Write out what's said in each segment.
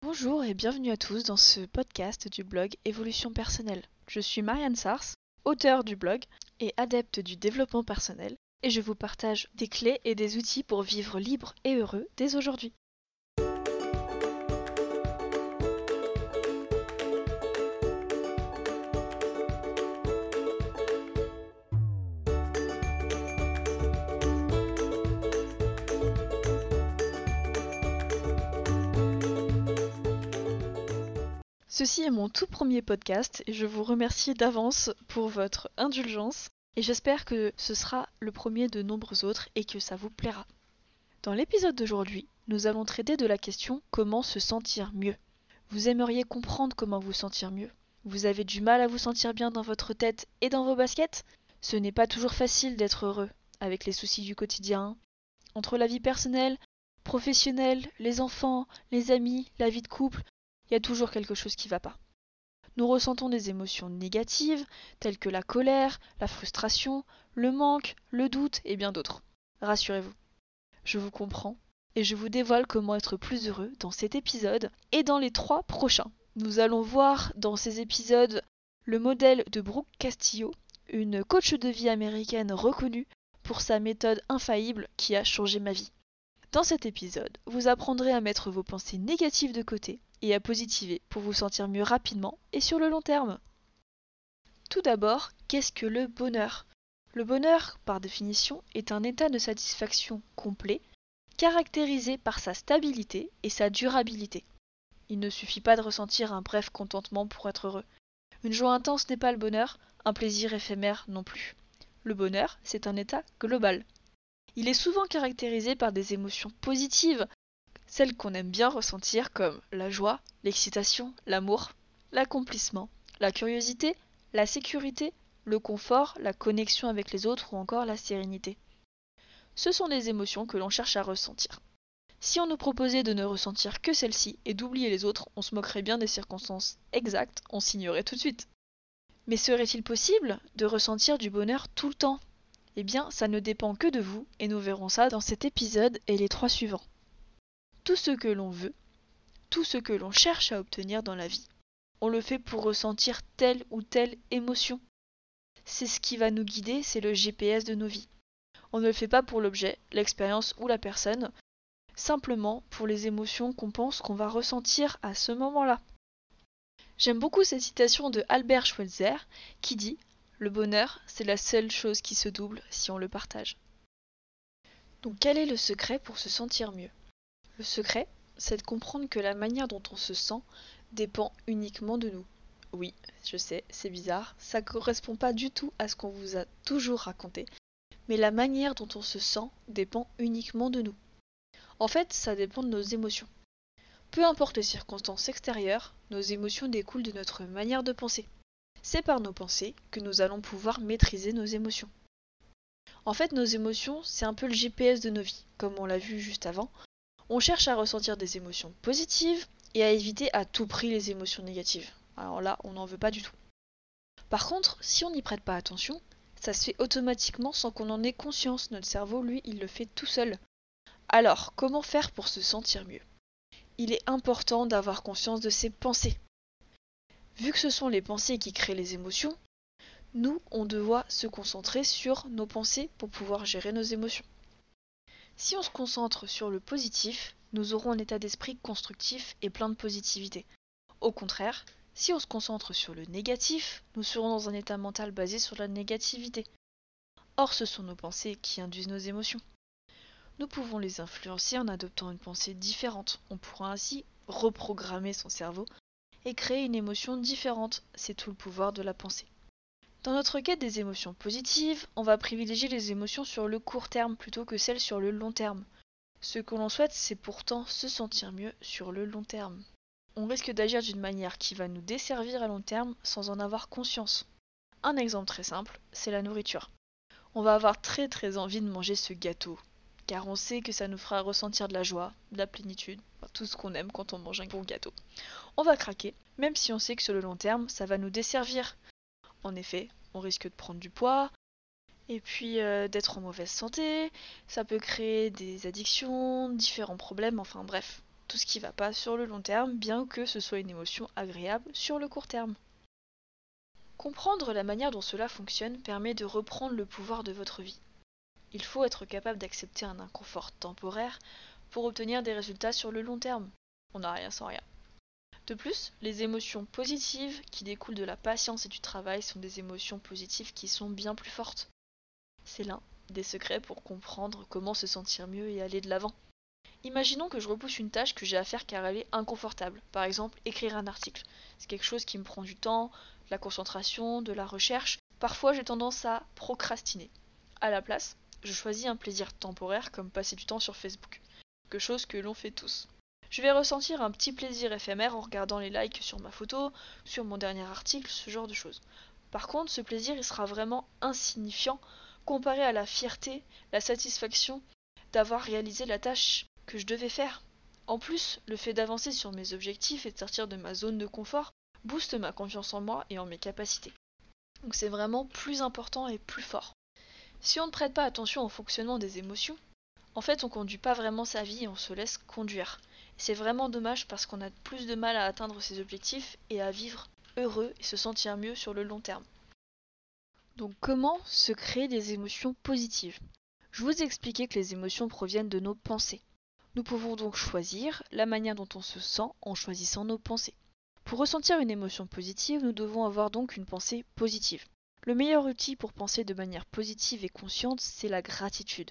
Bonjour et bienvenue à tous dans ce podcast du blog Évolution personnelle. Je suis Marianne Sars, auteure du blog et adepte du développement personnel, et je vous partage des clés et des outils pour vivre libre et heureux dès aujourd'hui. Ceci est mon tout premier podcast et je vous remercie d'avance pour votre indulgence et j'espère que ce sera le premier de nombreux autres et que ça vous plaira. Dans l'épisode d'aujourd'hui, nous allons traiter de la question comment se sentir mieux? Vous aimeriez comprendre comment vous sentir mieux? Vous avez du mal à vous sentir bien dans votre tête et dans vos baskets? Ce n'est pas toujours facile d'être heureux avec les soucis du quotidien, entre la vie personnelle, professionnelle, les enfants, les amis, la vie de couple, il y a toujours quelque chose qui ne va pas. Nous ressentons des émotions négatives, telles que la colère, la frustration, le manque, le doute et bien d'autres. Rassurez-vous, je vous comprends et je vous dévoile comment être plus heureux dans cet épisode et dans les trois prochains. Nous allons voir dans ces épisodes le modèle de Brooke Castillo, une coach de vie américaine reconnue pour sa méthode infaillible qui a changé ma vie. Dans cet épisode, vous apprendrez à mettre vos pensées négatives de côté et à positiver pour vous sentir mieux rapidement et sur le long terme. Tout d'abord, qu'est-ce que le bonheur? Le bonheur, par définition, est un état de satisfaction complet, caractérisé par sa stabilité et sa durabilité. Il ne suffit pas de ressentir un bref contentement pour être heureux. Une joie intense n'est pas le bonheur, un plaisir éphémère non plus. Le bonheur, c'est un état global, il est souvent caractérisé par des émotions positives, celles qu'on aime bien ressentir comme la joie, l'excitation, l'amour, l'accomplissement, la curiosité, la sécurité, le confort, la connexion avec les autres ou encore la sérénité. Ce sont des émotions que l'on cherche à ressentir. Si on nous proposait de ne ressentir que celles-ci et d'oublier les autres, on se moquerait bien des circonstances exactes, on signerait tout de suite. Mais serait-il possible de ressentir du bonheur tout le temps? Eh bien, ça ne dépend que de vous, et nous verrons ça dans cet épisode et les trois suivants. Tout ce que l'on veut, tout ce que l'on cherche à obtenir dans la vie, on le fait pour ressentir telle ou telle émotion. C'est ce qui va nous guider, c'est le GPS de nos vies. On ne le fait pas pour l'objet, l'expérience ou la personne, simplement pour les émotions qu'on pense qu'on va ressentir à ce moment-là. J'aime beaucoup cette citation de Albert Schweitzer qui dit le bonheur, c'est la seule chose qui se double si on le partage. Donc quel est le secret pour se sentir mieux? Le secret, c'est de comprendre que la manière dont on se sent dépend uniquement de nous. Oui, je sais, c'est bizarre, ça correspond pas du tout à ce qu'on vous a toujours raconté, mais la manière dont on se sent dépend uniquement de nous. En fait, ça dépend de nos émotions. Peu importe les circonstances extérieures, nos émotions découlent de notre manière de penser. C'est par nos pensées que nous allons pouvoir maîtriser nos émotions. En fait, nos émotions, c'est un peu le GPS de nos vies, comme on l'a vu juste avant. On cherche à ressentir des émotions positives et à éviter à tout prix les émotions négatives. Alors là, on n'en veut pas du tout. Par contre, si on n'y prête pas attention, ça se fait automatiquement sans qu'on en ait conscience. Notre cerveau, lui, il le fait tout seul. Alors, comment faire pour se sentir mieux? Il est important d'avoir conscience de ses pensées. Vu que ce sont les pensées qui créent les émotions, nous, on doit se concentrer sur nos pensées pour pouvoir gérer nos émotions. Si on se concentre sur le positif, nous aurons un état d'esprit constructif et plein de positivité. Au contraire, si on se concentre sur le négatif, nous serons dans un état mental basé sur la négativité. Or, ce sont nos pensées qui induisent nos émotions. Nous pouvons les influencer en adoptant une pensée différente. On pourra ainsi reprogrammer son cerveau et créer une émotion différente. C'est tout le pouvoir de la pensée. Dans notre quête des émotions positives, on va privilégier les émotions sur le court terme plutôt que celles sur le long terme. Ce que l'on souhaite, c'est pourtant se sentir mieux sur le long terme. On risque d'agir d'une manière qui va nous desservir à long terme sans en avoir conscience. Un exemple très simple, c'est la nourriture. On va avoir très très envie de manger ce gâteau, car on sait que ça nous fera ressentir de la joie, de la plénitude, tout ce qu'on aime quand on mange un bon gâteau. On va craquer, même si on sait que sur le long terme, ça va nous desservir. En effet, on risque de prendre du poids, et puis euh, d'être en mauvaise santé, ça peut créer des addictions, différents problèmes, enfin bref, tout ce qui va pas sur le long terme, bien que ce soit une émotion agréable sur le court terme. Comprendre la manière dont cela fonctionne permet de reprendre le pouvoir de votre vie. Il faut être capable d'accepter un inconfort temporaire pour obtenir des résultats sur le long terme. On n'a rien sans rien. De plus, les émotions positives qui découlent de la patience et du travail sont des émotions positives qui sont bien plus fortes. C'est l'un des secrets pour comprendre comment se sentir mieux et aller de l'avant. Imaginons que je repousse une tâche que j'ai à faire car elle est inconfortable. Par exemple, écrire un article. C'est quelque chose qui me prend du temps, de la concentration, de la recherche. Parfois, j'ai tendance à procrastiner. À la place, je choisis un plaisir temporaire comme passer du temps sur Facebook. Quelque chose que l'on fait tous. Je vais ressentir un petit plaisir éphémère en regardant les likes sur ma photo, sur mon dernier article, ce genre de choses. Par contre, ce plaisir, sera vraiment insignifiant comparé à la fierté, la satisfaction d'avoir réalisé la tâche que je devais faire. En plus, le fait d'avancer sur mes objectifs et de sortir de ma zone de confort booste ma confiance en moi et en mes capacités. Donc c'est vraiment plus important et plus fort. Si on ne prête pas attention au fonctionnement des émotions, en fait on conduit pas vraiment sa vie on se laisse conduire. C'est vraiment dommage parce qu'on a plus de mal à atteindre ses objectifs et à vivre heureux et se sentir mieux sur le long terme. Donc comment se créer des émotions positives? Je vous ai expliqué que les émotions proviennent de nos pensées. Nous pouvons donc choisir la manière dont on se sent en choisissant nos pensées. Pour ressentir une émotion positive, nous devons avoir donc une pensée positive. Le meilleur outil pour penser de manière positive et consciente, c'est la gratitude.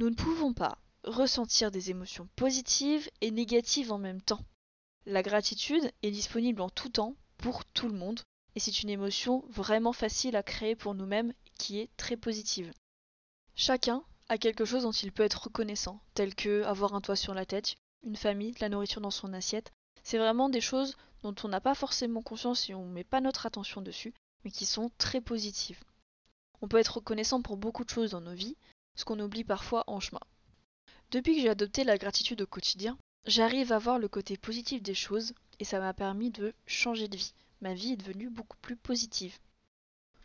Nous ne pouvons pas ressentir des émotions positives et négatives en même temps. La gratitude est disponible en tout temps pour tout le monde et c'est une émotion vraiment facile à créer pour nous-mêmes qui est très positive. Chacun a quelque chose dont il peut être reconnaissant, tel que avoir un toit sur la tête, une famille, de la nourriture dans son assiette. C'est vraiment des choses dont on n'a pas forcément conscience et on ne met pas notre attention dessus, mais qui sont très positives. On peut être reconnaissant pour beaucoup de choses dans nos vies, ce qu'on oublie parfois en chemin. Depuis que j'ai adopté la gratitude au quotidien, j'arrive à voir le côté positif des choses et ça m'a permis de changer de vie. Ma vie est devenue beaucoup plus positive.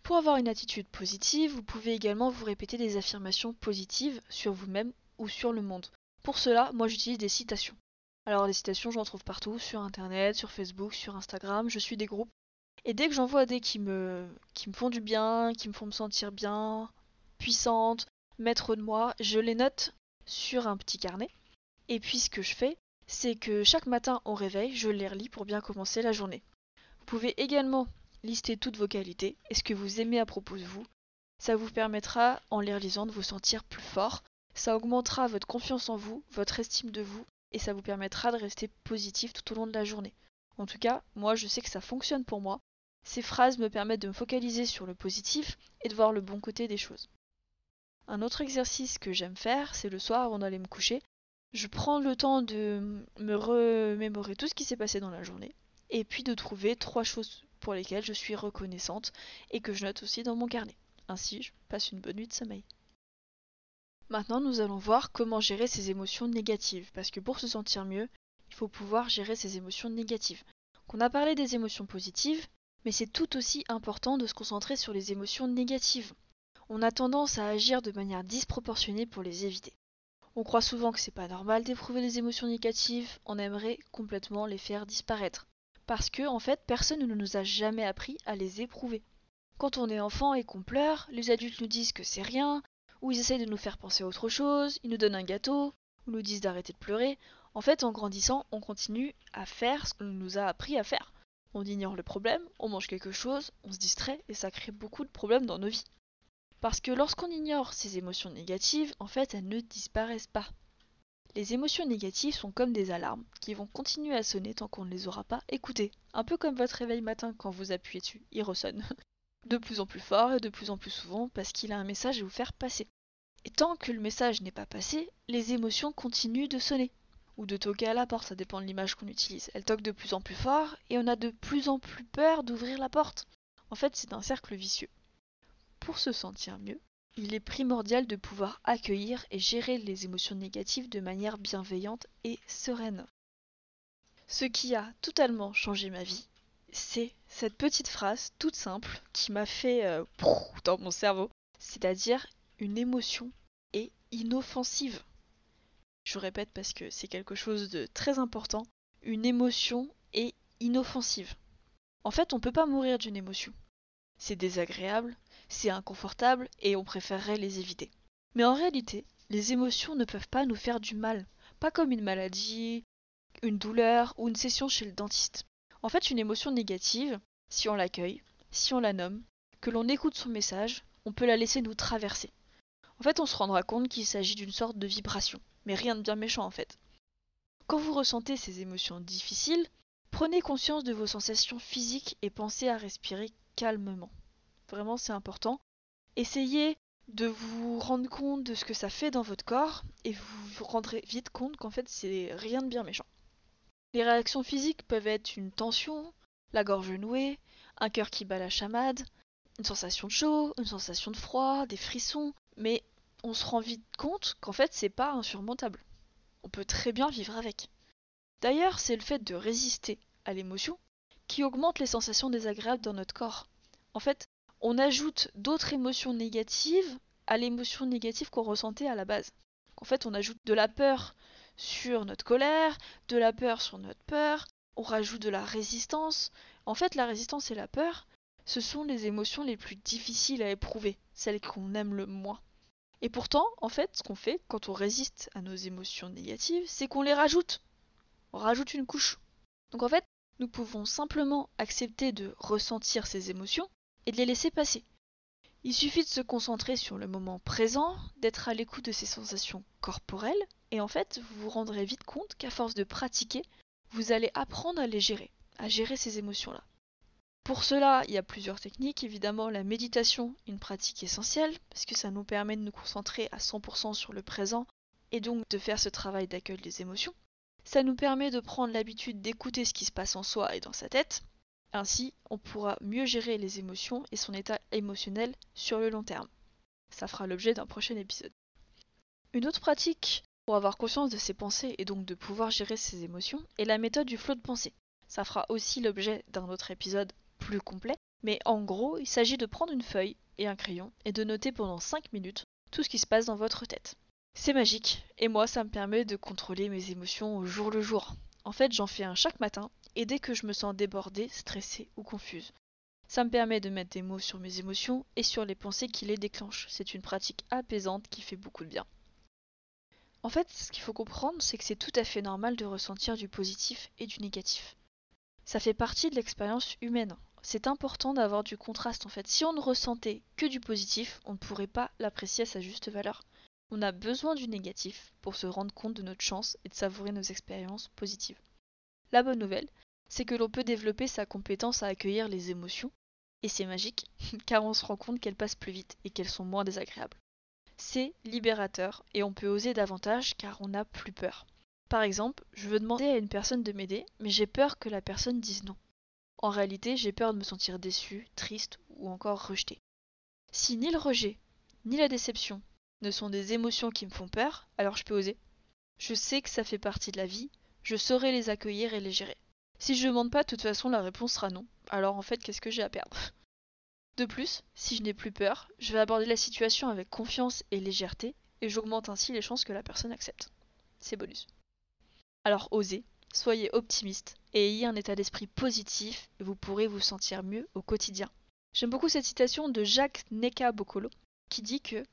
Pour avoir une attitude positive, vous pouvez également vous répéter des affirmations positives sur vous-même ou sur le monde. Pour cela, moi j'utilise des citations. Alors les citations, j'en trouve partout, sur internet, sur Facebook, sur Instagram, je suis des groupes. Et dès que j'en vois des qui me, qui me font du bien, qui me font me sentir bien, puissante, maître de moi, je les note sur un petit carnet. Et puis ce que je fais, c'est que chaque matin au réveil, je les relis pour bien commencer la journée. Vous pouvez également Listez toutes vos qualités et ce que vous aimez à propos de vous. Ça vous permettra, en les relisant, de vous sentir plus fort. Ça augmentera votre confiance en vous, votre estime de vous, et ça vous permettra de rester positif tout au long de la journée. En tout cas, moi je sais que ça fonctionne pour moi. Ces phrases me permettent de me focaliser sur le positif et de voir le bon côté des choses. Un autre exercice que j'aime faire, c'est le soir avant d'aller me coucher. Je prends le temps de me remémorer tout ce qui s'est passé dans la journée et puis de trouver trois choses pour lesquelles je suis reconnaissante et que je note aussi dans mon carnet. Ainsi, je passe une bonne nuit de sommeil. Maintenant, nous allons voir comment gérer ces émotions négatives, parce que pour se sentir mieux, il faut pouvoir gérer ces émotions négatives. On a parlé des émotions positives, mais c'est tout aussi important de se concentrer sur les émotions négatives. On a tendance à agir de manière disproportionnée pour les éviter. On croit souvent que c'est pas normal d'éprouver des émotions négatives, on aimerait complètement les faire disparaître parce que en fait personne ne nous a jamais appris à les éprouver. Quand on est enfant et qu'on pleure, les adultes nous disent que c'est rien, ou ils essayent de nous faire penser à autre chose, ils nous donnent un gâteau, ou nous disent d'arrêter de pleurer. En fait, en grandissant, on continue à faire ce qu'on nous a appris à faire. On ignore le problème, on mange quelque chose, on se distrait, et ça crée beaucoup de problèmes dans nos vies. Parce que lorsqu'on ignore ces émotions négatives, en fait, elles ne disparaissent pas. Les émotions négatives sont comme des alarmes qui vont continuer à sonner tant qu'on ne les aura pas écoutées. Un peu comme votre réveil matin quand vous appuyez dessus, il ressonne. De plus en plus fort et de plus en plus souvent parce qu'il a un message à vous faire passer. Et tant que le message n'est pas passé, les émotions continuent de sonner. Ou de toquer à la porte, ça dépend de l'image qu'on utilise. Elles toquent de plus en plus fort et on a de plus en plus peur d'ouvrir la porte. En fait, c'est un cercle vicieux. Pour se sentir mieux, il est primordial de pouvoir accueillir et gérer les émotions négatives de manière bienveillante et sereine. Ce qui a totalement changé ma vie, c'est cette petite phrase toute simple qui m'a fait euh, dans mon cerveau, c'est-à-dire une émotion est inoffensive. je répète parce que c'est quelque chose de très important, une émotion est inoffensive. En fait, on ne peut pas mourir d'une émotion. C'est désagréable, c'est inconfortable et on préférerait les éviter. Mais en réalité, les émotions ne peuvent pas nous faire du mal, pas comme une maladie, une douleur ou une session chez le dentiste. En fait, une émotion négative, si on l'accueille, si on la nomme, que l'on écoute son message, on peut la laisser nous traverser. En fait, on se rendra compte qu'il s'agit d'une sorte de vibration, mais rien de bien méchant en fait. Quand vous ressentez ces émotions difficiles, prenez conscience de vos sensations physiques et pensez à respirer calmement. Vraiment, c'est important. Essayez de vous rendre compte de ce que ça fait dans votre corps et vous vous rendrez vite compte qu'en fait, c'est rien de bien méchant. Les réactions physiques peuvent être une tension, la gorge nouée, un cœur qui bat la chamade, une sensation de chaud, une sensation de froid, des frissons, mais on se rend vite compte qu'en fait c'est pas insurmontable. On peut très bien vivre avec. D'ailleurs, c'est le fait de résister à l'émotion qui augmente les sensations désagréables dans notre corps. En fait, on ajoute d'autres émotions négatives à l'émotion négative qu'on ressentait à la base. En fait, on ajoute de la peur sur notre colère, de la peur sur notre peur, on rajoute de la résistance. En fait, la résistance et la peur, ce sont les émotions les plus difficiles à éprouver, celles qu'on aime le moins. Et pourtant, en fait, ce qu'on fait quand on résiste à nos émotions négatives, c'est qu'on les rajoute. On rajoute une couche. Donc en fait, nous pouvons simplement accepter de ressentir ces émotions et de les laisser passer. Il suffit de se concentrer sur le moment présent, d'être à l'écoute de ses sensations corporelles, et en fait, vous vous rendrez vite compte qu'à force de pratiquer, vous allez apprendre à les gérer, à gérer ces émotions-là. Pour cela, il y a plusieurs techniques. Évidemment, la méditation, une pratique essentielle, parce que ça nous permet de nous concentrer à 100% sur le présent et donc de faire ce travail d'accueil des émotions. Ça nous permet de prendre l'habitude d'écouter ce qui se passe en soi et dans sa tête. Ainsi, on pourra mieux gérer les émotions et son état émotionnel sur le long terme. Ça fera l'objet d'un prochain épisode. Une autre pratique pour avoir conscience de ses pensées et donc de pouvoir gérer ses émotions est la méthode du flot de pensée. Ça fera aussi l'objet d'un autre épisode plus complet, mais en gros, il s'agit de prendre une feuille et un crayon et de noter pendant 5 minutes tout ce qui se passe dans votre tête. C'est magique, et moi ça me permet de contrôler mes émotions au jour le jour. En fait, j'en fais un chaque matin, et dès que je me sens débordée, stressée ou confuse. Ça me permet de mettre des mots sur mes émotions et sur les pensées qui les déclenchent. C'est une pratique apaisante qui fait beaucoup de bien. En fait, ce qu'il faut comprendre, c'est que c'est tout à fait normal de ressentir du positif et du négatif. Ça fait partie de l'expérience humaine. C'est important d'avoir du contraste en fait. Si on ne ressentait que du positif, on ne pourrait pas l'apprécier à sa juste valeur. On a besoin du négatif pour se rendre compte de notre chance et de savourer nos expériences positives. La bonne nouvelle, c'est que l'on peut développer sa compétence à accueillir les émotions, et c'est magique, car on se rend compte qu'elles passent plus vite et qu'elles sont moins désagréables. C'est libérateur et on peut oser davantage car on n'a plus peur. Par exemple, je veux demander à une personne de m'aider, mais j'ai peur que la personne dise non. En réalité, j'ai peur de me sentir déçu, triste ou encore rejeté. Si ni le rejet, ni la déception ne sont des émotions qui me font peur, alors je peux oser. Je sais que ça fait partie de la vie, je saurai les accueillir et les gérer. Si je ne demande pas, de toute façon, la réponse sera non. Alors en fait, qu'est-ce que j'ai à perdre? De plus, si je n'ai plus peur, je vais aborder la situation avec confiance et légèreté, et j'augmente ainsi les chances que la personne accepte. C'est bonus. Alors osez, soyez optimiste et ayez un état d'esprit positif et vous pourrez vous sentir mieux au quotidien. J'aime beaucoup cette citation de Jacques Neka Bokolo qui dit que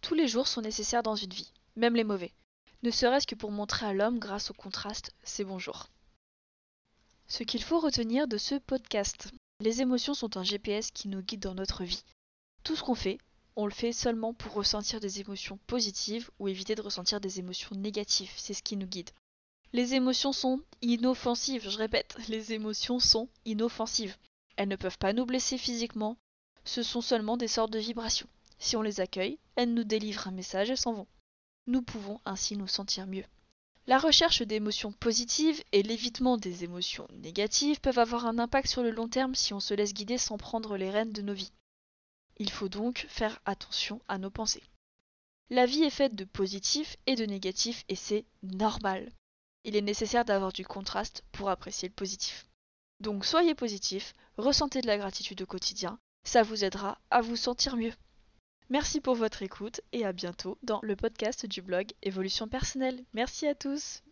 tous les jours sont nécessaires dans une vie, même les mauvais, ne serait-ce que pour montrer à l'homme grâce au contraste ses bons jours. Ce qu'il faut retenir de ce podcast. Les émotions sont un GPS qui nous guide dans notre vie. Tout ce qu'on fait, on le fait seulement pour ressentir des émotions positives ou éviter de ressentir des émotions négatives. C'est ce qui nous guide. Les émotions sont inoffensives, je répète, les émotions sont inoffensives. Elles ne peuvent pas nous blesser physiquement, ce sont seulement des sortes de vibrations. Si on les accueille, elles nous délivrent un message et s'en vont. Nous pouvons ainsi nous sentir mieux. La recherche d'émotions positives et l'évitement des émotions négatives peuvent avoir un impact sur le long terme si on se laisse guider sans prendre les rênes de nos vies. Il faut donc faire attention à nos pensées. La vie est faite de positifs et de négatifs et c'est normal. Il est nécessaire d'avoir du contraste pour apprécier le positif. Donc soyez positif, ressentez de la gratitude au quotidien, ça vous aidera à vous sentir mieux. Merci pour votre écoute et à bientôt dans le podcast du blog Évolution personnelle. Merci à tous.